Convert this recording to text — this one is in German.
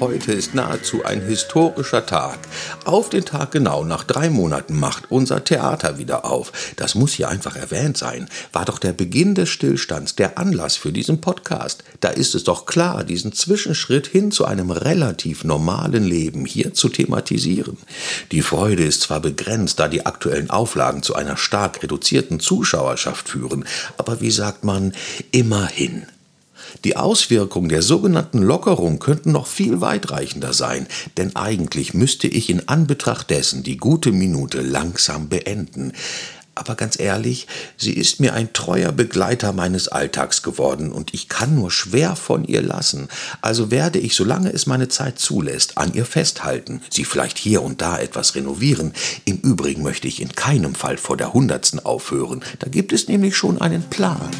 Heute ist nahezu ein historischer Tag. Auf den Tag genau nach drei Monaten macht unser Theater wieder auf. Das muss hier einfach erwähnt sein. War doch der Beginn des Stillstands der Anlass für diesen Podcast. Da ist es doch klar, diesen Zwischenschritt hin zu einem relativ normalen Leben hier zu thematisieren. Die Freude ist zwar begrenzt, da die aktuellen Auflagen zu einer stark reduzierten Zuschauerschaft führen, aber wie sagt man, immerhin. Die Auswirkungen der sogenannten Lockerung könnten noch viel weitreichender sein, denn eigentlich müsste ich in Anbetracht dessen die gute Minute langsam beenden. Aber ganz ehrlich, sie ist mir ein treuer Begleiter meines Alltags geworden und ich kann nur schwer von ihr lassen. Also werde ich, solange es meine Zeit zulässt, an ihr festhalten, sie vielleicht hier und da etwas renovieren. Im Übrigen möchte ich in keinem Fall vor der Hundertsten aufhören. Da gibt es nämlich schon einen Plan.